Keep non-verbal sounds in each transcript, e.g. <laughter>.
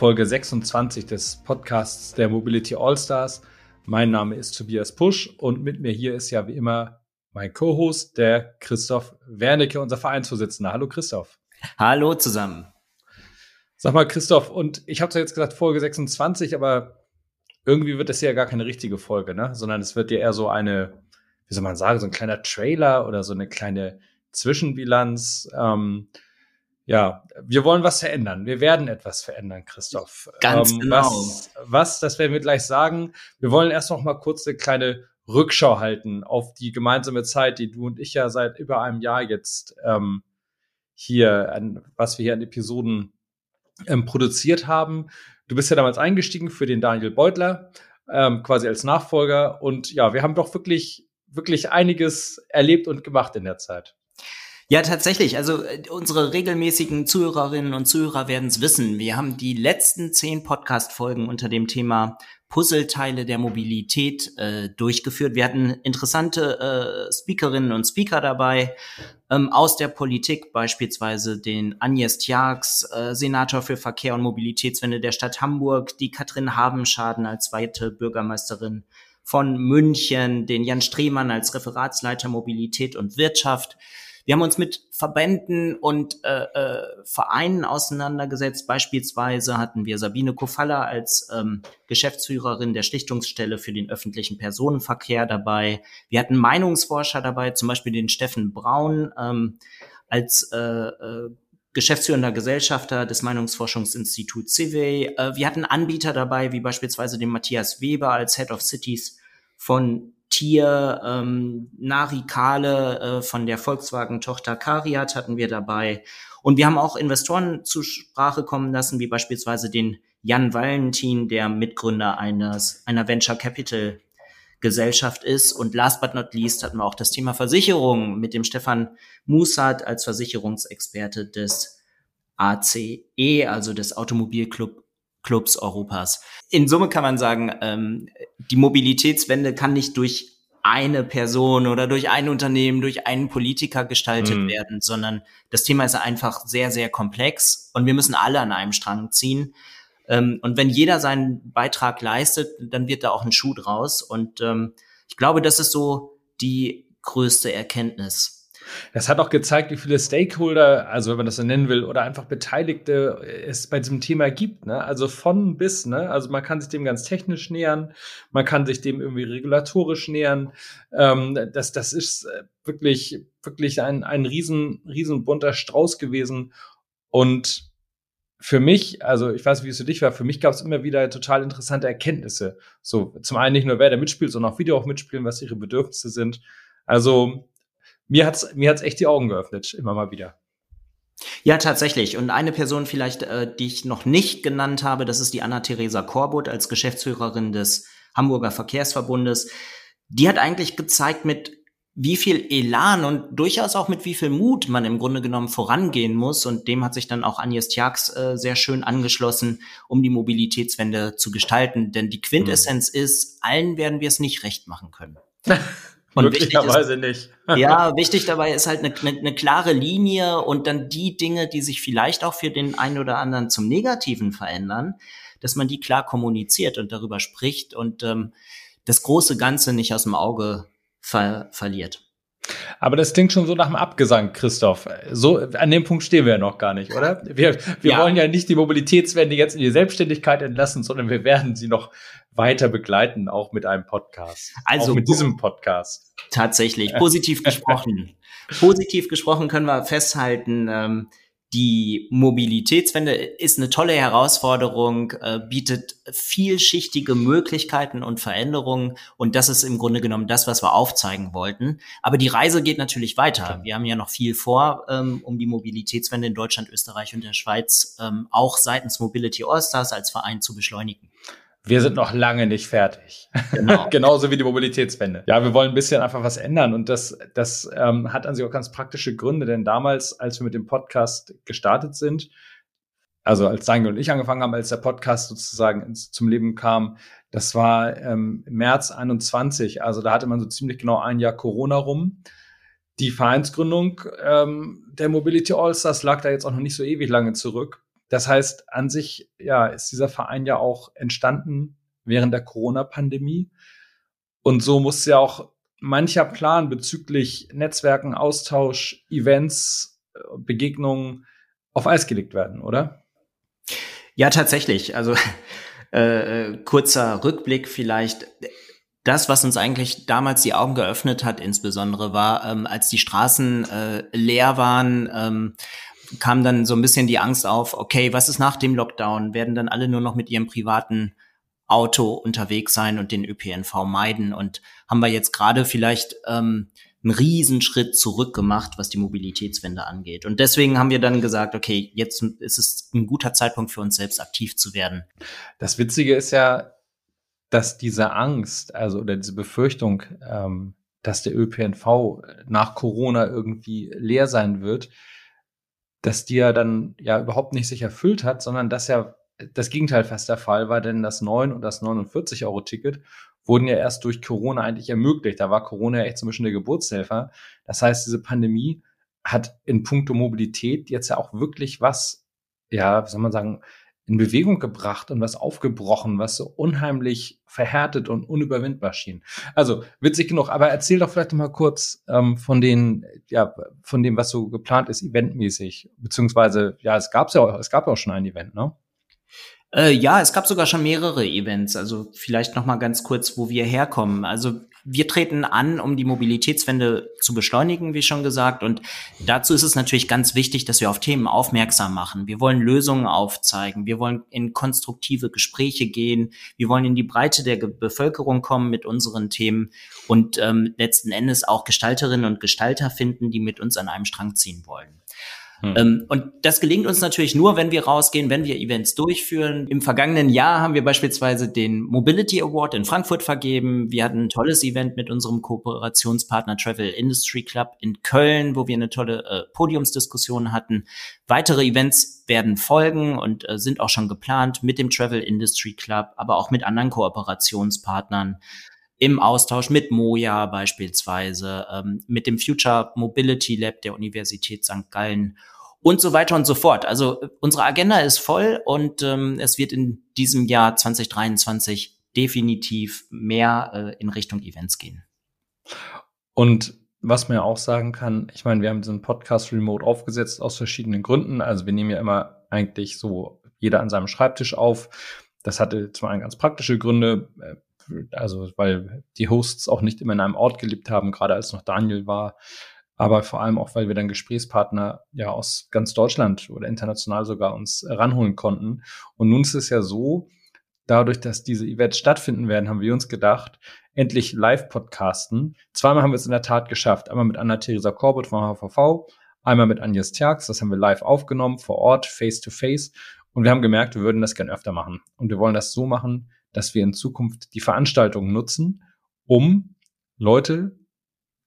Folge 26 des Podcasts der Mobility All-Stars. Mein Name ist Tobias Pusch und mit mir hier ist ja wie immer mein Co-Host, der Christoph Wernicke, unser Vereinsvorsitzender. Hallo Christoph. Hallo zusammen. Sag mal Christoph, und ich habe zwar jetzt gesagt Folge 26, aber irgendwie wird das ja gar keine richtige Folge, ne? Sondern es wird ja eher so eine, wie soll man sagen, so ein kleiner Trailer oder so eine kleine Zwischenbilanz. Ähm, ja, wir wollen was verändern. Wir werden etwas verändern, Christoph. Ganz ähm, genau. Was, was, das werden wir gleich sagen. Wir wollen erst noch mal kurz eine kleine Rückschau halten auf die gemeinsame Zeit, die du und ich ja seit über einem Jahr jetzt ähm, hier, an, was wir hier an Episoden ähm, produziert haben. Du bist ja damals eingestiegen für den Daniel Beutler, ähm, quasi als Nachfolger. Und ja, wir haben doch wirklich, wirklich einiges erlebt und gemacht in der Zeit. Ja, tatsächlich. Also äh, unsere regelmäßigen Zuhörerinnen und Zuhörer werden es wissen. Wir haben die letzten zehn Podcast-Folgen unter dem Thema Puzzleteile der Mobilität äh, durchgeführt. Wir hatten interessante äh, Speakerinnen und Speaker dabei ähm, aus der Politik, beispielsweise den Agnes Tjax, äh, Senator für Verkehr und Mobilitätswende der Stadt Hamburg, die Katrin Habenschaden als zweite Bürgermeisterin von München, den Jan Strehmann als Referatsleiter Mobilität und Wirtschaft. Wir haben uns mit Verbänden und äh, äh, Vereinen auseinandergesetzt. Beispielsweise hatten wir Sabine Kofalla als ähm, Geschäftsführerin der Schlichtungsstelle für den öffentlichen Personenverkehr dabei. Wir hatten Meinungsforscher dabei, zum Beispiel den Steffen Braun ähm, als äh, äh, geschäftsführender Gesellschafter des Meinungsforschungsinstituts CIVE. Äh, wir hatten Anbieter dabei, wie beispielsweise den Matthias Weber als Head of Cities von Tier, ähm, Narikale äh, von der Volkswagen-Tochter Cariat hatten wir dabei. Und wir haben auch Investoren zur Sprache kommen lassen, wie beispielsweise den Jan Valentin, der Mitgründer eines, einer Venture Capital Gesellschaft ist. Und last but not least hatten wir auch das Thema Versicherung mit dem Stefan Musat als Versicherungsexperte des ACE, also des Automobilclub Clubs Europas. In Summe kann man sagen, ähm, die Mobilitätswende kann nicht durch eine Person oder durch ein Unternehmen, durch einen Politiker gestaltet mhm. werden, sondern das Thema ist einfach sehr, sehr komplex und wir müssen alle an einem Strang ziehen. Ähm, und wenn jeder seinen Beitrag leistet, dann wird da auch ein Schuh draus. Und ähm, ich glaube, das ist so die größte Erkenntnis. Das hat auch gezeigt, wie viele Stakeholder, also wenn man das so nennen will, oder einfach Beteiligte es bei diesem Thema gibt. Ne? Also von bis. Ne? Also man kann sich dem ganz technisch nähern, man kann sich dem irgendwie regulatorisch nähern. Ähm, das, das ist äh, wirklich, wirklich ein, ein riesen, riesen bunter Strauß gewesen. Und für mich, also ich weiß wie es für dich war, für mich gab es immer wieder total interessante Erkenntnisse. So, zum einen nicht nur, wer da mitspielt, sondern auch wie die auch mitspielen, was ihre Bedürfnisse sind. Also mir hat's mir hat's echt die Augen geöffnet, immer mal wieder. Ja, tatsächlich. Und eine Person vielleicht, äh, die ich noch nicht genannt habe, das ist die Anna-Theresa Korbut als Geschäftsführerin des Hamburger Verkehrsverbundes. Die hat eigentlich gezeigt, mit wie viel Elan und durchaus auch mit wie viel Mut man im Grunde genommen vorangehen muss. Und dem hat sich dann auch Agnes Tjax äh, sehr schön angeschlossen, um die Mobilitätswende zu gestalten. Denn die Quintessenz mhm. ist, allen werden wir es nicht recht machen können. <laughs> Und Möglicherweise ist, nicht. ja, <laughs> wichtig dabei ist halt eine, eine, eine, klare Linie und dann die Dinge, die sich vielleicht auch für den einen oder anderen zum Negativen verändern, dass man die klar kommuniziert und darüber spricht und ähm, das große Ganze nicht aus dem Auge ver verliert. Aber das klingt schon so nach dem Abgesang, Christoph. So, an dem Punkt stehen wir ja noch gar nicht, oder? Wir, wir ja. wollen ja nicht die Mobilitätswende jetzt in die Selbstständigkeit entlassen, sondern wir werden sie noch weiter begleiten, auch mit einem Podcast. Also auch mit diesem Podcast. Tatsächlich, positiv <laughs> gesprochen. positiv gesprochen können wir festhalten, ähm, die Mobilitätswende ist eine tolle Herausforderung, äh, bietet vielschichtige Möglichkeiten und Veränderungen und das ist im Grunde genommen das, was wir aufzeigen wollten. Aber die Reise geht natürlich weiter. Wir haben ja noch viel vor, ähm, um die Mobilitätswende in Deutschland, Österreich und der Schweiz ähm, auch seitens Mobility Allstars als Verein zu beschleunigen. Wir sind noch lange nicht fertig. Genau. <laughs> Genauso wie die Mobilitätswende. Ja, wir wollen ein bisschen einfach was ändern. Und das, das ähm, hat an sich auch ganz praktische Gründe, denn damals, als wir mit dem Podcast gestartet sind, also als Daniel und ich angefangen haben, als der Podcast sozusagen ins, zum Leben kam, das war ähm, März 21. Also da hatte man so ziemlich genau ein Jahr Corona rum. Die Vereinsgründung ähm, der Mobility Allstars lag da jetzt auch noch nicht so ewig lange zurück. Das heißt, an sich ja, ist dieser Verein ja auch entstanden während der Corona-Pandemie. Und so muss ja auch mancher Plan bezüglich Netzwerken, Austausch, Events, äh, Begegnungen auf Eis gelegt werden, oder? Ja, tatsächlich. Also <laughs> äh, äh, kurzer Rückblick vielleicht. Das, was uns eigentlich damals die Augen geöffnet hat, insbesondere war, ähm, als die Straßen äh, leer waren, ähm, kam dann so ein bisschen die Angst auf, okay, was ist nach dem Lockdown? Werden dann alle nur noch mit ihrem privaten Auto unterwegs sein und den ÖPNV meiden? Und haben wir jetzt gerade vielleicht ähm, einen Riesenschritt zurück gemacht, was die Mobilitätswende angeht. Und deswegen haben wir dann gesagt, okay, jetzt ist es ein guter Zeitpunkt für uns selbst aktiv zu werden. Das Witzige ist ja, dass diese Angst, also oder diese Befürchtung, ähm, dass der ÖPNV nach Corona irgendwie leer sein wird, die ja dann ja überhaupt nicht sich erfüllt hat, sondern dass ja das Gegenteil fast der Fall war, denn das 9 und das 49 Euro Ticket wurden ja erst durch Corona eigentlich ermöglicht. Da war Corona ja echt ein bisschen der Geburtshelfer. Das heißt, diese Pandemie hat in puncto Mobilität jetzt ja auch wirklich was, ja, wie soll man sagen, in Bewegung gebracht und was aufgebrochen, was so unheimlich verhärtet und unüberwindbar schien. Also witzig genug, aber erzähl doch vielleicht mal kurz ähm, von den, ja, von dem, was so geplant ist, eventmäßig, beziehungsweise ja, es gab's ja, es gab ja auch schon ein Event, ne? Äh, ja, es gab sogar schon mehrere Events. Also vielleicht noch mal ganz kurz, wo wir herkommen. Also wir treten an, um die Mobilitätswende zu beschleunigen, wie schon gesagt. Und dazu ist es natürlich ganz wichtig, dass wir auf Themen aufmerksam machen. Wir wollen Lösungen aufzeigen. Wir wollen in konstruktive Gespräche gehen. Wir wollen in die Breite der Bevölkerung kommen mit unseren Themen und ähm, letzten Endes auch Gestalterinnen und Gestalter finden, die mit uns an einem Strang ziehen wollen. Hm. Ähm, und das gelingt uns natürlich nur, wenn wir rausgehen, wenn wir Events durchführen. Im vergangenen Jahr haben wir beispielsweise den Mobility Award in Frankfurt vergeben. Wir hatten ein tolles Event mit unserem Kooperationspartner Travel Industry Club in Köln, wo wir eine tolle äh, Podiumsdiskussion hatten. Weitere Events werden folgen und äh, sind auch schon geplant mit dem Travel Industry Club, aber auch mit anderen Kooperationspartnern im Austausch mit Moja beispielsweise, ähm, mit dem Future Mobility Lab der Universität St. Gallen und so weiter und so fort. Also unsere Agenda ist voll und ähm, es wird in diesem Jahr 2023 definitiv mehr äh, in Richtung Events gehen. Und was man ja auch sagen kann, ich meine, wir haben diesen Podcast remote aufgesetzt aus verschiedenen Gründen. Also wir nehmen ja immer eigentlich so jeder an seinem Schreibtisch auf. Das hatte zwar ganz praktische Gründe. Also weil die Hosts auch nicht immer in einem Ort gelebt haben, gerade als noch Daniel war, aber vor allem auch, weil wir dann Gesprächspartner ja aus ganz Deutschland oder international sogar uns ranholen konnten. Und nun ist es ja so, dadurch, dass diese Events stattfinden werden, haben wir uns gedacht, endlich live podcasten. Zweimal haben wir es in der Tat geschafft. Einmal mit Anna-Theresa Korbut vom HVV, einmal mit Agnes Terks. Das haben wir live aufgenommen, vor Ort, face to face. Und wir haben gemerkt, wir würden das gern öfter machen. Und wir wollen das so machen, dass wir in Zukunft die Veranstaltungen nutzen, um Leute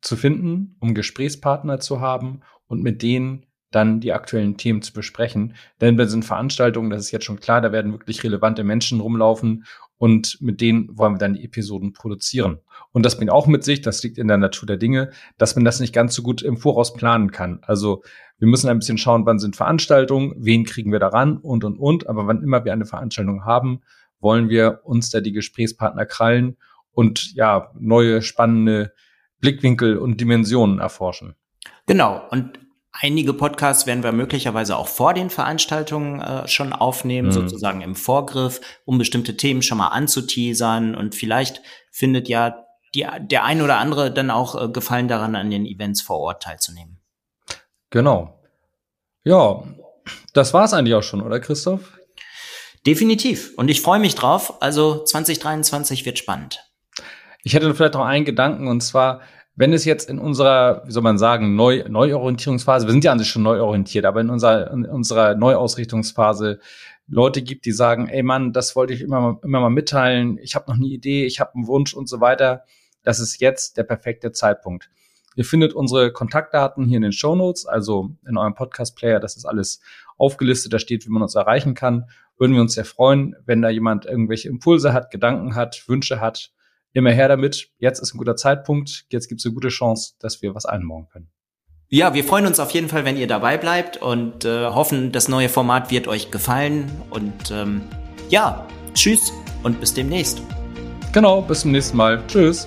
zu finden, um Gesprächspartner zu haben und mit denen dann die aktuellen Themen zu besprechen. Denn bei diesen Veranstaltungen, das ist jetzt schon klar, da werden wirklich relevante Menschen rumlaufen und mit denen wollen wir dann die Episoden produzieren. Und das bringt auch mit sich, das liegt in der Natur der Dinge, dass man das nicht ganz so gut im Voraus planen kann. Also wir müssen ein bisschen schauen, wann sind Veranstaltungen, wen kriegen wir daran und, und, und. Aber wann immer wir eine Veranstaltung haben, wollen wir uns da die Gesprächspartner krallen und ja, neue spannende Blickwinkel und Dimensionen erforschen. Genau. Und einige Podcasts werden wir möglicherweise auch vor den Veranstaltungen äh, schon aufnehmen, mhm. sozusagen im Vorgriff, um bestimmte Themen schon mal anzuteasern. Und vielleicht findet ja die, der ein oder andere dann auch äh, Gefallen daran, an den Events vor Ort teilzunehmen. Genau. Ja, das war es eigentlich auch schon, oder Christoph? Definitiv. Und ich freue mich drauf. Also 2023 wird spannend. Ich hätte vielleicht noch einen Gedanken und zwar, wenn es jetzt in unserer, wie soll man sagen, Neu Neuorientierungsphase, wir sind ja an sich schon neu orientiert, aber in unserer, in unserer Neuausrichtungsphase Leute gibt, die sagen, ey Mann, das wollte ich immer, immer mal mitteilen, ich habe noch eine Idee, ich habe einen Wunsch und so weiter. Das ist jetzt der perfekte Zeitpunkt. Ihr findet unsere Kontaktdaten hier in den Show Notes, also in eurem Podcast-Player. Das ist alles aufgelistet, da steht, wie man uns erreichen kann. Würden wir uns sehr freuen, wenn da jemand irgendwelche Impulse hat, Gedanken hat, Wünsche hat. Immer her damit. Jetzt ist ein guter Zeitpunkt. Jetzt gibt es eine gute Chance, dass wir was einbauen können. Ja, wir freuen uns auf jeden Fall, wenn ihr dabei bleibt und äh, hoffen, das neue Format wird euch gefallen. Und ähm, ja, tschüss und bis demnächst. Genau, bis zum nächsten Mal. Tschüss.